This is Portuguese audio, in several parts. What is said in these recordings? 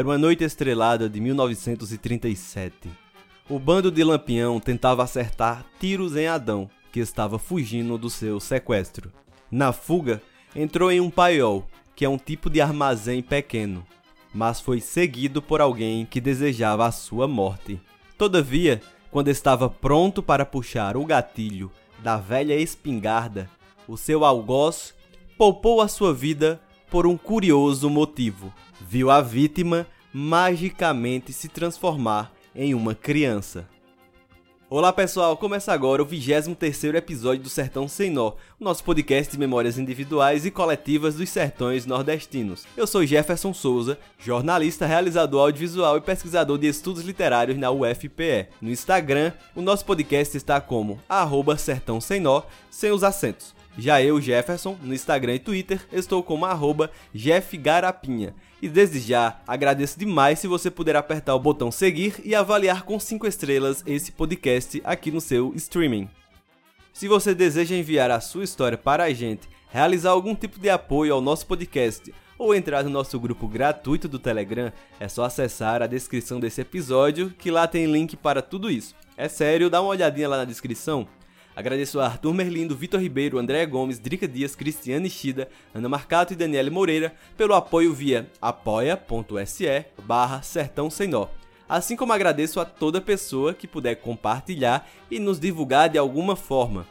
Era uma noite estrelada de 1937. O bando de Lampião tentava acertar tiros em Adão, que estava fugindo do seu sequestro. Na fuga, entrou em um paiol, que é um tipo de armazém pequeno, mas foi seguido por alguém que desejava a sua morte. Todavia, quando estava pronto para puxar o gatilho da velha espingarda, o seu algoz poupou a sua vida por um curioso motivo. Viu a vítima magicamente se transformar em uma criança. Olá pessoal, começa agora o 23º episódio do Sertão Sem Nó, o nosso podcast de memórias individuais e coletivas dos sertões nordestinos. Eu sou Jefferson Souza, jornalista, realizador audiovisual e pesquisador de estudos literários na UFPE. No Instagram, o nosso podcast está como arroba Sertão Sem Nó, sem os acentos. Já eu, Jefferson, no Instagram e Twitter, estou como arroba jeffgarapinha. E desde já, agradeço demais se você puder apertar o botão seguir e avaliar com 5 estrelas esse podcast aqui no seu streaming. Se você deseja enviar a sua história para a gente, realizar algum tipo de apoio ao nosso podcast ou entrar no nosso grupo gratuito do Telegram, é só acessar a descrição desse episódio que lá tem link para tudo isso. É sério, dá uma olhadinha lá na descrição Agradeço a Arthur Merlindo, Vitor Ribeiro, André Gomes, Drica Dias, Cristiane Shida, Ana Marcato e Daniele Moreira pelo apoio via apoia.se barra Sertão Sem. Assim como agradeço a toda pessoa que puder compartilhar e nos divulgar de alguma forma.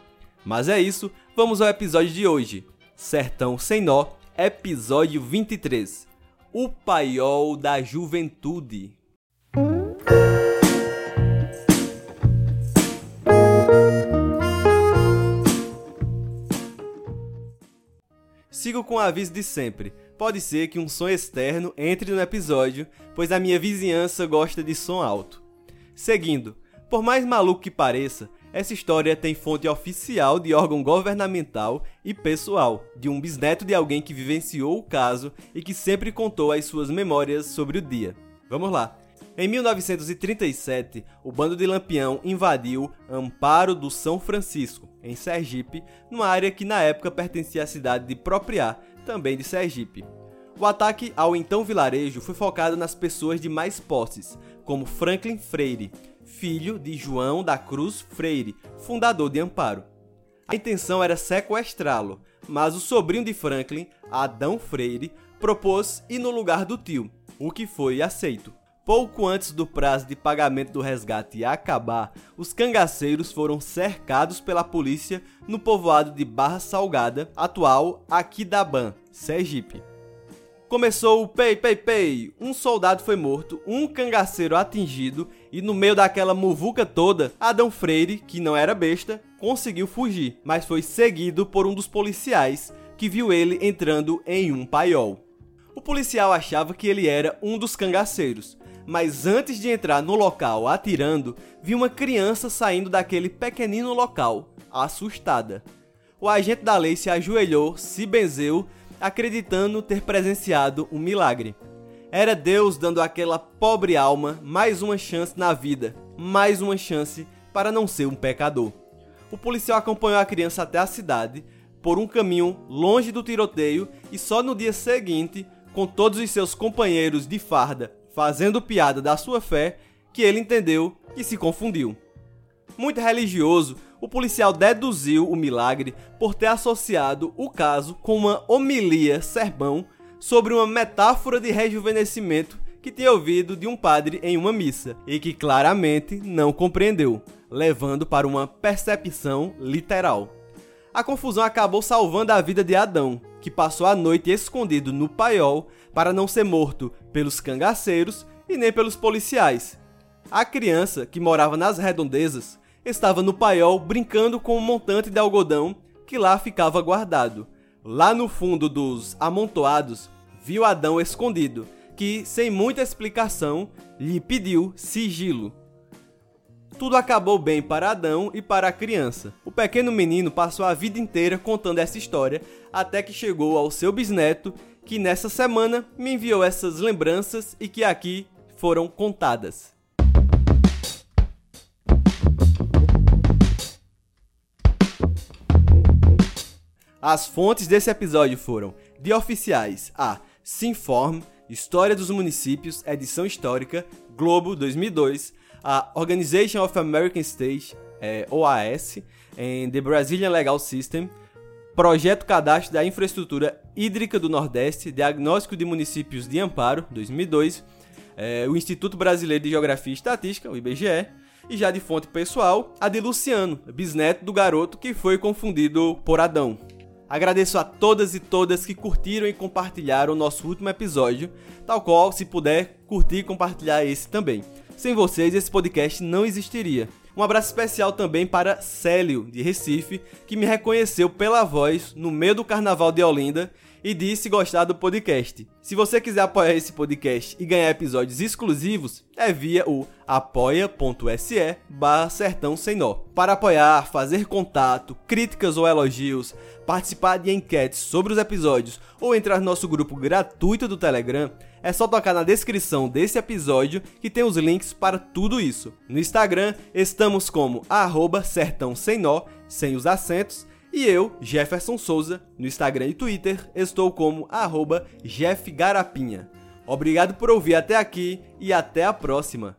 Mas é isso, vamos ao episódio de hoje. Sertão Sem Nó, episódio 23. O paiol da juventude. Sigo com o aviso de sempre. Pode ser que um som externo entre no episódio, pois a minha vizinhança gosta de som alto. Seguindo, por mais maluco que pareça, essa história tem fonte oficial de órgão governamental e pessoal, de um bisneto de alguém que vivenciou o caso e que sempre contou as suas memórias sobre o dia. Vamos lá. Em 1937, o bando de Lampião invadiu Amparo do São Francisco, em Sergipe, numa área que na época pertencia à cidade de Propriá, também de Sergipe. O ataque ao então vilarejo foi focado nas pessoas de mais posses, como Franklin Freire, filho de João da Cruz Freire, fundador de Amparo. A intenção era sequestrá-lo, mas o sobrinho de Franklin, Adão Freire, propôs ir no lugar do tio, o que foi aceito. Pouco antes do prazo de pagamento do resgate acabar, os cangaceiros foram cercados pela polícia no povoado de Barra Salgada, atual Aquidaban, Sergipe. Começou o pei, pei, pei. Um soldado foi morto, um cangaceiro atingido e no meio daquela muvuca toda, Adão Freire, que não era besta, conseguiu fugir, mas foi seguido por um dos policiais que viu ele entrando em um paiol. O policial achava que ele era um dos cangaceiros, mas antes de entrar no local atirando, vi uma criança saindo daquele pequenino local, assustada. O agente da lei se ajoelhou, se benzeu, acreditando ter presenciado um milagre. Era Deus dando àquela pobre alma mais uma chance na vida, mais uma chance para não ser um pecador. O policial acompanhou a criança até a cidade, por um caminho longe do tiroteio, e só no dia seguinte, com todos os seus companheiros de farda fazendo piada da sua fé, que ele entendeu que se confundiu. Muito religioso, o policial deduziu o milagre por ter associado o caso com uma homilia sermão sobre uma metáfora de rejuvenescimento que tinha ouvido de um padre em uma missa e que claramente não compreendeu, levando para uma percepção literal. A confusão acabou salvando a vida de Adão, que passou a noite escondido no paiol para não ser morto pelos cangaceiros e nem pelos policiais. A criança, que morava nas redondezas, estava no paiol brincando com um montante de algodão que lá ficava guardado. Lá no fundo dos amontoados, viu Adão escondido, que, sem muita explicação, lhe pediu sigilo. Tudo acabou bem para Adão e para a criança. O pequeno menino passou a vida inteira contando essa história até que chegou ao seu bisneto que nessa semana me enviou essas lembranças e que aqui foram contadas. As fontes desse episódio foram de oficiais a Sinform, História dos Municípios, edição histórica, Globo 2002, a Organization of American States, é, OAS, em The Brazilian Legal System, Projeto Cadastro da Infraestrutura Hídrica do Nordeste, Diagnóstico de Municípios de Amparo, 2002, é, o Instituto Brasileiro de Geografia e Estatística, o IBGE, e já de fonte pessoal, a de Luciano, bisneto do garoto que foi confundido por Adão. Agradeço a todas e todas que curtiram e compartilharam o nosso último episódio, tal qual, se puder, curtir e compartilhar esse também. Sem vocês, esse podcast não existiria. Um abraço especial também para Célio, de Recife, que me reconheceu pela voz no meio do carnaval de Olinda e disse gostar do podcast. Se você quiser apoiar esse podcast e ganhar episódios exclusivos, é via o apoia.se barra sertão sem nó. Para apoiar, fazer contato, críticas ou elogios, participar de enquetes sobre os episódios ou entrar no nosso grupo gratuito do Telegram, é só tocar na descrição desse episódio que tem os links para tudo isso. No Instagram, estamos como arroba sertão sem nó, sem os acentos, e eu, Jefferson Souza, no Instagram e Twitter, estou como arroba jeffgarapinha. Obrigado por ouvir até aqui e até a próxima!